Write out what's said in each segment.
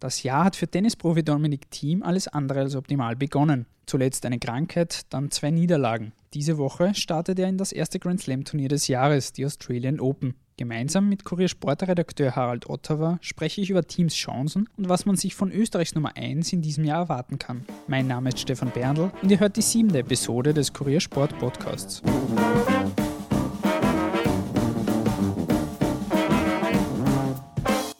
Das Jahr hat für Tennisprofi Dominik Thiem alles andere als optimal begonnen. Zuletzt eine Krankheit, dann zwei Niederlagen. Diese Woche startet er in das erste Grand Slam Turnier des Jahres, die Australian Open. Gemeinsam mit Kuriersportredakteur Harald Ottawa spreche ich über Teams Chancen und was man sich von Österreichs Nummer 1 in diesem Jahr erwarten kann. Mein Name ist Stefan Berndl und ihr hört die siebte Episode des Kuriersport Podcasts.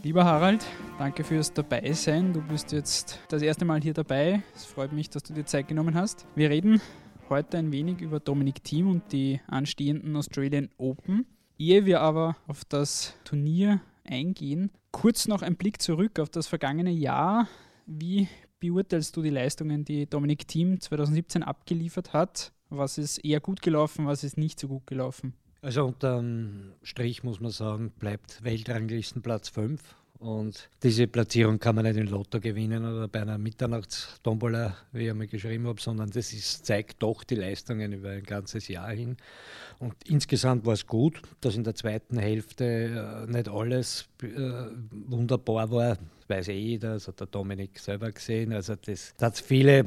Lieber Harald, danke fürs Dabeisein. Du bist jetzt das erste Mal hier dabei. Es freut mich, dass du dir Zeit genommen hast. Wir reden heute ein wenig über Dominik Thiem und die anstehenden Australian Open. Ehe wir aber auf das Turnier eingehen, kurz noch ein Blick zurück auf das vergangene Jahr. Wie beurteilst du die Leistungen, die Dominik Thiem 2017 abgeliefert hat? Was ist eher gut gelaufen, was ist nicht so gut gelaufen? Also unterm Strich muss man sagen, bleibt Weltranglistenplatz 5. Und diese Platzierung kann man nicht in Lotto gewinnen oder bei einer Mitternachtstombola, wie ich einmal geschrieben habe, sondern das ist, zeigt doch die Leistungen über ein ganzes Jahr hin. Und insgesamt war es gut, dass in der zweiten Hälfte äh, nicht alles äh, wunderbar war. Das weiß eh jeder, das hat der Dominik selber gesehen. Also das, da hat viele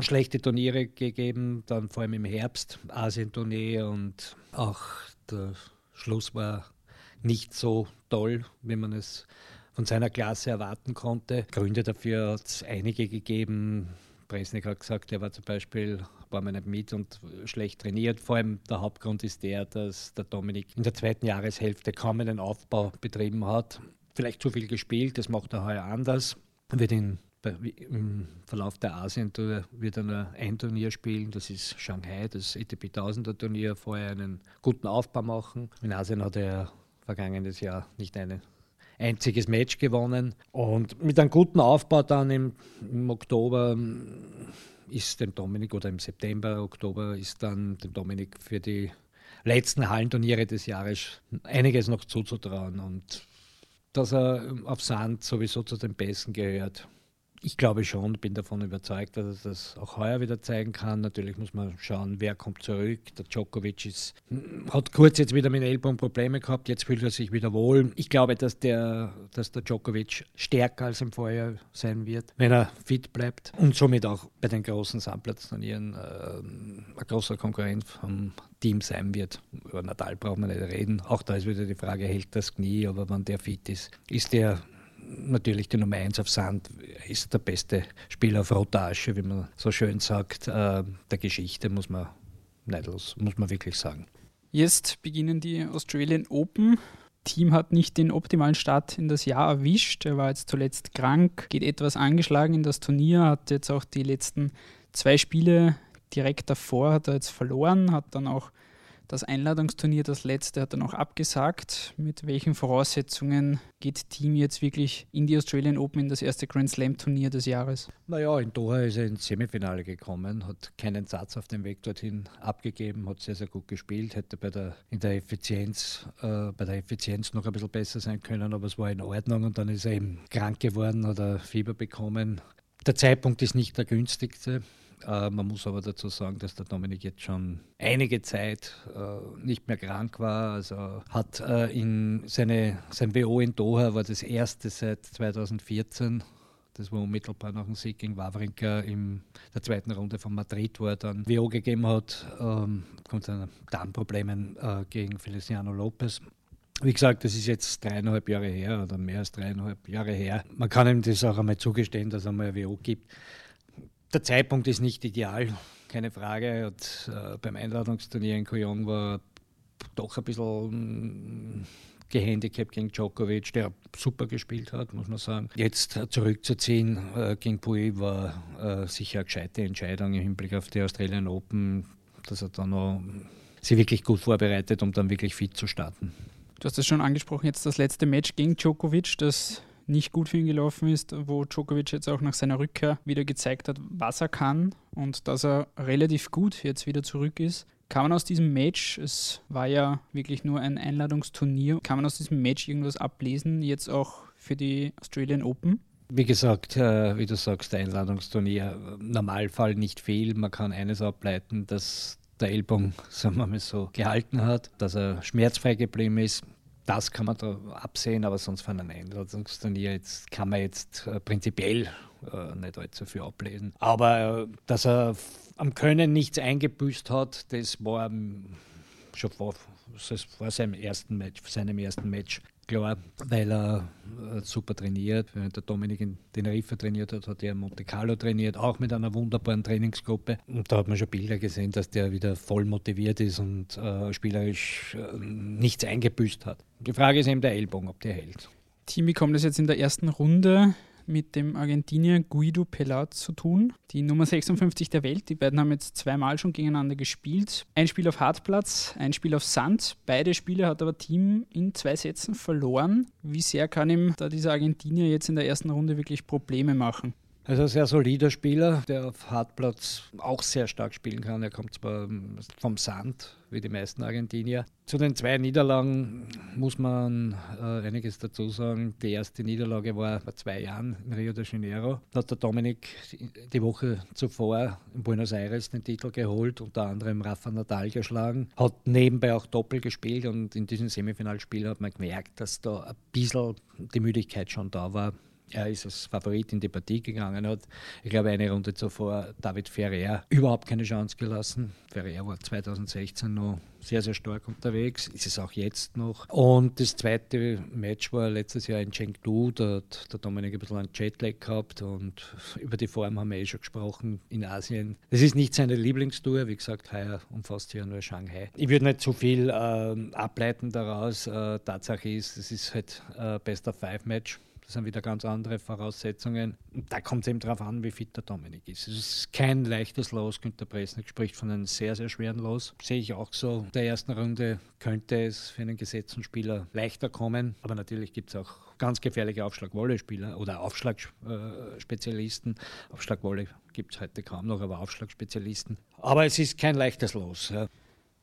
schlechte Turniere gegeben, dann vor allem im Herbst, Asien-Tournee und auch der Schluss war nicht so toll, wie man es von seiner Klasse erwarten konnte. Gründe dafür hat es einige gegeben. Presnik hat gesagt, er war zum Beispiel war man nicht mit und schlecht trainiert. Vor allem der Hauptgrund ist der, dass der Dominik in der zweiten Jahreshälfte kaum einen Aufbau betrieben hat. Vielleicht zu viel gespielt, das macht er heuer anders. Wird in, im Verlauf der Asien-Tour wird er nur ein Turnier spielen, das ist Shanghai, das ETP 1000er Turnier, vorher einen guten Aufbau machen. In Asien hat er vergangenes Jahr nicht ein einziges Match gewonnen. Und mit einem guten Aufbau dann im, im Oktober ähm, ist dem Dominik oder im September, Oktober ist dann dem Dominik für die letzten Hallenturniere des Jahres einiges noch zuzutrauen. Und dass er auf Sand sowieso zu den Besten gehört, ich glaube schon, bin davon überzeugt, dass er das auch heuer wieder zeigen kann. Natürlich muss man schauen, wer kommt zurück. Der Djokovic ist, hat kurz jetzt wieder mit Ellbogen Probleme gehabt, jetzt fühlt er sich wieder wohl. Ich glaube, dass der, dass der Djokovic stärker als im Vorjahr sein wird, wenn er fit bleibt und somit auch bei den großen Sandplatzturnieren äh, ein großer Konkurrent vom Team sein wird. Über Nadal braucht man nicht reden. Auch da ist wieder die Frage, hält das Knie, aber wenn der fit ist, ist der natürlich die Nummer 1 auf Sand, ist der beste Spieler auf Rotasche, wie man so schön sagt, äh, der Geschichte, muss man neidlos, muss man wirklich sagen. Jetzt beginnen die Australian Open. Team hat nicht den optimalen Start in das Jahr erwischt. Er war jetzt zuletzt krank, geht etwas angeschlagen in das Turnier, hat jetzt auch die letzten zwei Spiele direkt davor hat er jetzt verloren, hat dann auch das Einladungsturnier, das letzte, hat er noch abgesagt. Mit welchen Voraussetzungen geht Team jetzt wirklich in die Australian Open in das erste Grand Slam Turnier des Jahres? Naja, in Doha ist er ins Semifinale gekommen, hat keinen Satz auf dem Weg dorthin abgegeben, hat sehr, sehr gut gespielt, hätte bei der, in der Effizienz, äh, bei der Effizienz noch ein bisschen besser sein können, aber es war in Ordnung und dann ist er eben krank geworden, hat er Fieber bekommen. Der Zeitpunkt ist nicht der günstigste. Äh, man muss aber dazu sagen, dass der Dominik jetzt schon einige Zeit äh, nicht mehr krank war. Also hat äh, in seine, sein WO in Doha war das erste seit 2014 das war unmittelbar nach dem Sieg gegen Wawrinka in der zweiten Runde von Madrid, wo er dann WO gegeben hat, ähm, kommt dann Darmproblemen äh, gegen Feliciano Lopez. Wie gesagt, das ist jetzt dreieinhalb Jahre her oder mehr als dreieinhalb Jahre her. Man kann ihm das auch einmal zugestehen, dass er mal ein WO gibt. Der Zeitpunkt ist nicht ideal, keine Frage. Und, äh, beim Einladungsturnier in Kojong war doch ein bisschen mm, gehandicapt gegen Djokovic, der super gespielt hat, muss man sagen. Jetzt zurückzuziehen äh, gegen Pui war äh, sicher eine gescheite Entscheidung im Hinblick auf die Australian Open, dass er dann noch sie wirklich gut vorbereitet, um dann wirklich fit zu starten. Du hast es schon angesprochen, jetzt das letzte Match gegen Djokovic, das nicht gut für ihn gelaufen ist, wo Djokovic jetzt auch nach seiner Rückkehr wieder gezeigt hat, was er kann und dass er relativ gut jetzt wieder zurück ist. Kann man aus diesem Match, es war ja wirklich nur ein Einladungsturnier, kann man aus diesem Match irgendwas ablesen, jetzt auch für die Australian Open? Wie gesagt, äh, wie du sagst, Einladungsturnier, Normalfall nicht viel. Man kann eines ableiten, dass der Ellbogen, sagen wir mal so, gehalten hat, dass er schmerzfrei geblieben ist Das kann man da absehen, aber sonst von einem Einladungsturnier jetzt kann man jetzt äh, prinzipiell äh, nicht allzu viel ablesen. Aber äh, dass er am Können nichts eingebüßt hat, das war schon vor, vor seinem ersten Match, seinem ersten Match klar, weil er äh, super trainiert. Während der Dominik in Tenerife trainiert hat, hat er in Monte Carlo trainiert, auch mit einer wunderbaren Trainingsgruppe. Und da hat man schon Bilder gesehen, dass der wieder voll motiviert ist und äh, spielerisch äh, nichts eingebüßt hat. Die Frage ist eben der Ellbogen, ob der hält. Team bekommt das jetzt in der ersten Runde mit dem Argentinier Guido Pelat zu tun. Die Nummer 56 der Welt. Die beiden haben jetzt zweimal schon gegeneinander gespielt. Ein Spiel auf Hartplatz, ein Spiel auf Sand. Beide Spiele hat aber Team in zwei Sätzen verloren. Wie sehr kann ihm da dieser Argentinier jetzt in der ersten Runde wirklich Probleme machen? Also ein sehr solider Spieler, der auf Hartplatz auch sehr stark spielen kann. Er kommt zwar vom Sand, wie die meisten Argentinier. Zu den zwei Niederlagen muss man äh, einiges dazu sagen. Die erste Niederlage war vor zwei Jahren in Rio de Janeiro. Da hat der Dominik die Woche zuvor in Buenos Aires den Titel geholt, unter anderem Rafa Nadal geschlagen. Hat nebenbei auch Doppel gespielt und in diesem Semifinalspiel hat man gemerkt, dass da ein bisschen die Müdigkeit schon da war er ist als Favorit in die Partie gegangen, hat, ich glaube, eine Runde zuvor David Ferrer überhaupt keine Chance gelassen. Ferrer war 2016 noch sehr, sehr stark unterwegs, ist es auch jetzt noch. Und das zweite Match war letztes Jahr in Chengdu, da hat der Dominik ein bisschen einen Jetlag gehabt und über die Form haben wir eh schon gesprochen in Asien. Das ist nicht seine Lieblingstour, wie gesagt, heuer umfasst ja nur Shanghai. Ich würde nicht zu viel äh, ableiten daraus. Äh, Tatsache ist, es ist halt äh, Best of Five Match. Das sind wieder ganz andere Voraussetzungen. Und da kommt es eben darauf an, wie fit der Dominik ist. Es ist kein leichtes Los. Günter Presnick spricht von einem sehr, sehr schweren Los. Sehe ich auch so. In der ersten Runde könnte es für einen gesetzten Spieler leichter kommen. Aber natürlich gibt es auch ganz gefährliche Aufschlag-Volley-Spieler oder Aufschlagspezialisten. Aufschlag-Volley gibt es heute kaum noch, aber Aufschlagspezialisten. Aber es ist kein leichtes Los. Ja.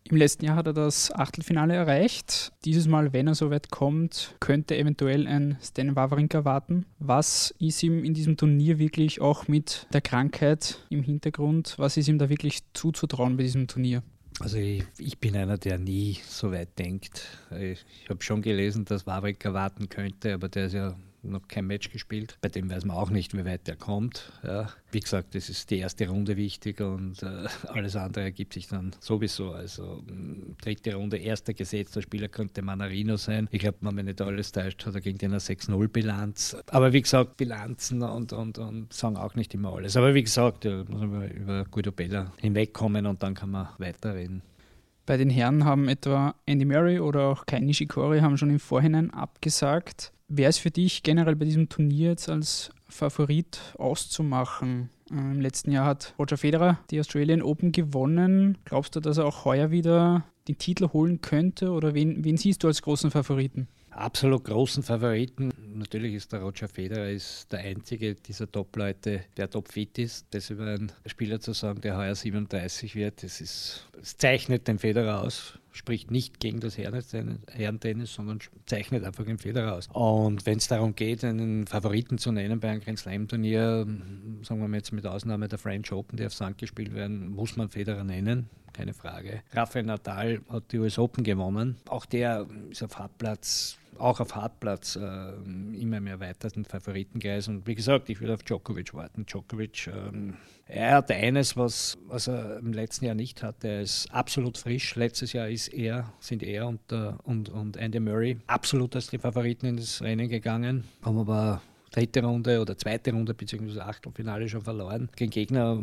Im letzten Jahr hat er das Achtelfinale erreicht. Dieses Mal, wenn er so weit kommt, könnte eventuell ein Stan Wawrinka warten. Was ist ihm in diesem Turnier wirklich auch mit der Krankheit im Hintergrund, was ist ihm da wirklich zuzutrauen bei diesem Turnier? Also ich, ich, bin einer, der nie so weit denkt. Ich, habe schon gelesen, dass Wawrinka warten könnte, aber der ist ja noch kein Match gespielt. Bei dem weiß man auch nicht, wie weit er kommt. Ja. Wie gesagt, das ist die erste Runde wichtig und äh, alles andere ergibt sich dann sowieso. Also dritte Runde, erster gesetzter Spieler könnte Manarino sein. Ich glaube, man, wenn nicht alles täuscht, hat er gegen den eine 6-0-Bilanz. Aber wie gesagt, Bilanzen und, und, und sagen auch nicht immer alles. Aber wie gesagt, ja, muss man über Guido Bella hinwegkommen und dann kann man weiterreden. Bei den Herren haben etwa Andy Murray oder auch Kai Nishikori haben schon im Vorhinein abgesagt. Wer ist für dich generell bei diesem Turnier jetzt als Favorit auszumachen? Ähm, Im letzten Jahr hat Roger Federer die Australian Open gewonnen. Glaubst du, dass er auch heuer wieder den Titel holen könnte oder wen, wen siehst du als großen Favoriten? absolut großen Favoriten. Natürlich ist der Roger Federer ist der einzige dieser Top-Leute, der topfit ist. Das über einen Spieler zu sagen, der heuer 37 wird, das, ist, das zeichnet den Federer aus. Spricht nicht gegen das Herrentennis, sondern zeichnet einfach den Federer aus. Und wenn es darum geht, einen Favoriten zu nennen bei einem Grand Slam-Turnier, sagen wir mal jetzt mit Ausnahme der French Open, die auf Sand gespielt werden, muss man Federer nennen keine Frage. Rafael Nadal hat die US Open gewonnen. Auch der ist auf Hartplatz auch auf Hartplatz äh, immer mehr weiteren Favoritenkreis. Und wie gesagt, ich würde auf Djokovic warten. Djokovic, ähm, er hat eines, was, was er im letzten Jahr nicht hatte. Er ist absolut frisch. Letztes Jahr ist er, sind er und, äh, und, und Andy Murray absolut als die Favoriten in das Rennen gegangen. Haben aber dritte Runde oder zweite Runde bzw. Achtelfinale schon verloren. Gegen Gegner,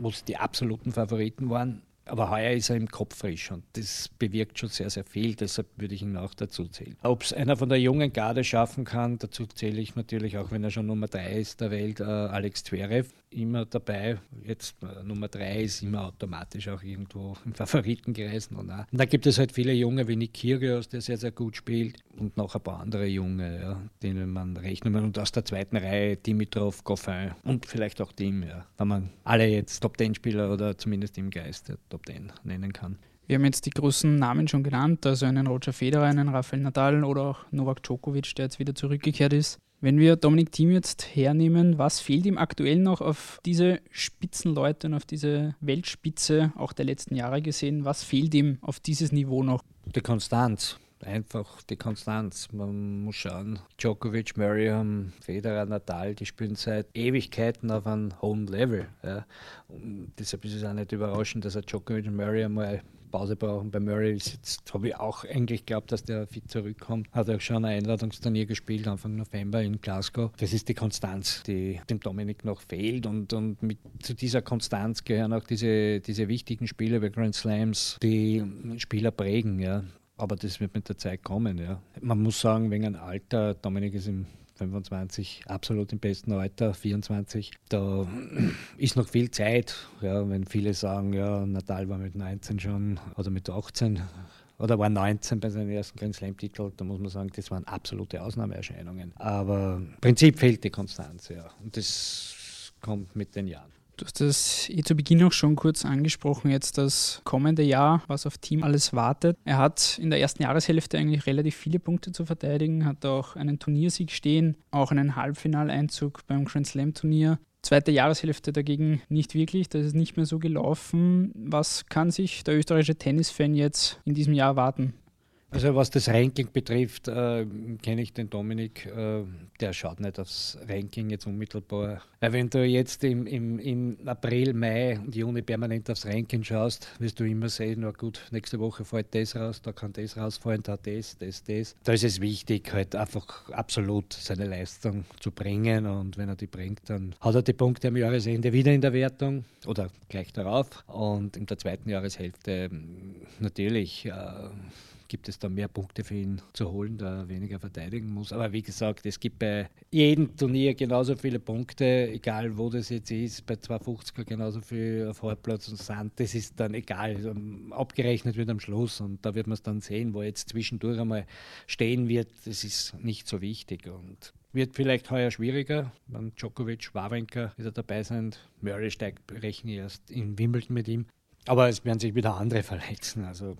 wo es die absoluten Favoriten waren. Aber heuer ist er im Kopf frisch und das bewirkt schon sehr, sehr viel. Deshalb würde ich ihn auch dazu zählen. Ob es einer von der jungen Garde schaffen kann, dazu zähle ich natürlich auch, wenn er schon Nummer 3 ist der Welt, äh, Alex Zverev immer dabei. Jetzt äh, Nummer 3 ist immer automatisch auch irgendwo im Favoritenkreis. Und, da gibt es halt viele Junge wie Nick Kyrgios, der sehr, sehr gut spielt und noch ein paar andere Junge, ja, denen man rechnen kann. Und aus der zweiten Reihe Dimitrov, Goffin und vielleicht auch Team, ja, wenn man alle jetzt Top-10-Spieler oder zumindest im Geist der Top 10 nennen kann. Wir haben jetzt die großen Namen schon genannt, also einen Roger Federer, einen Rafael Nadal oder auch Novak Djokovic, der jetzt wieder zurückgekehrt ist. Wenn wir Dominik Thiem jetzt hernehmen, was fehlt ihm aktuell noch auf diese Spitzenleute und auf diese Weltspitze auch der letzten Jahre gesehen? Was fehlt ihm auf dieses Niveau noch? Die Konstanz einfach die Konstanz. Man muss schauen, Djokovic, Murray haben Federer, Natal, die spielen seit Ewigkeiten auf einem hohen Level. Ja. Und deshalb ist es auch nicht überraschend, dass er Djokovic und Murray einmal Pause brauchen. Bei Murray ist jetzt, habe ich auch eigentlich geglaubt, dass der fit zurückkommt. Hat auch schon ein Einladungsturnier gespielt, Anfang November in Glasgow. Das ist die Konstanz, die dem Dominik noch fehlt. Und, und mit, zu dieser Konstanz gehören auch diese, diese wichtigen Spiele bei Grand Slams, die Spieler prägen. Ja. Aber das wird mit der Zeit kommen. Ja. Man muss sagen, wegen einem Alter, Dominik ist im 25, absolut im besten Alter, 24. Da ist noch viel Zeit. Ja, wenn viele sagen, ja, Natal war mit 19 schon oder mit 18 oder war 19 bei seinem ersten Grand Slam-Titel, da muss man sagen, das waren absolute Ausnahmeerscheinungen. Aber im Prinzip fehlt die Konstanz, ja. Und das kommt mit den Jahren. Du hast das eh zu Beginn auch schon kurz angesprochen, jetzt das kommende Jahr, was auf Team alles wartet. Er hat in der ersten Jahreshälfte eigentlich relativ viele Punkte zu verteidigen, hat auch einen Turniersieg stehen, auch einen Halbfinaleinzug beim Grand Slam Turnier. Zweite Jahreshälfte dagegen nicht wirklich, das ist nicht mehr so gelaufen. Was kann sich der österreichische Tennisfan jetzt in diesem Jahr erwarten? Also was das Ranking betrifft, äh, kenne ich den Dominik, äh, der schaut nicht aufs Ranking jetzt unmittelbar. Weil wenn du jetzt im, im, im April, Mai und Juni permanent aufs Ranking schaust, wirst du immer sehen, na gut, nächste Woche fällt das raus, da kann das rausfallen, da das, das, das. Da ist es wichtig, halt einfach absolut seine Leistung zu bringen und wenn er die bringt, dann hat er die Punkte am Jahresende wieder in der Wertung oder gleich darauf und in der zweiten Jahreshälfte natürlich äh, gibt es da mehr Punkte für ihn zu holen, da er weniger verteidigen muss. Aber wie gesagt, es gibt bei jedem Turnier genauso viele Punkte, egal wo das jetzt ist, bei 250er genauso viel auf Halbplatz und Sand, das ist dann egal. Ähm, abgerechnet wird am Schluss und da wird man es dann sehen, wo jetzt zwischendurch einmal stehen wird, das ist nicht so wichtig. Und wird vielleicht heuer schwieriger. Wenn Djokovic, Wawrinka wieder dabei sind. Murray steigt, rechne erst in Wimbledon mit ihm. Aber es werden sich wieder andere verletzen. Also,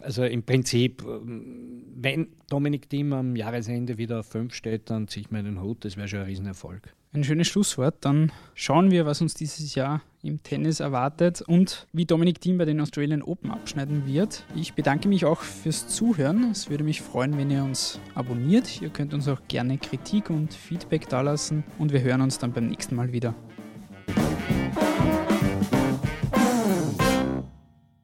also im Prinzip, wenn Dominik Thiem am Jahresende wieder auf 5 steht, dann ziehe ich mir den Hut. Das wäre schon ein Riesenerfolg. Ein schönes Schlusswort. Dann schauen wir, was uns dieses Jahr im Tennis erwartet und wie Dominik Thiem bei den Australian Open abschneiden wird. Ich bedanke mich auch fürs Zuhören. Es würde mich freuen, wenn ihr uns abonniert. Ihr könnt uns auch gerne Kritik und Feedback dalassen und wir hören uns dann beim nächsten Mal wieder.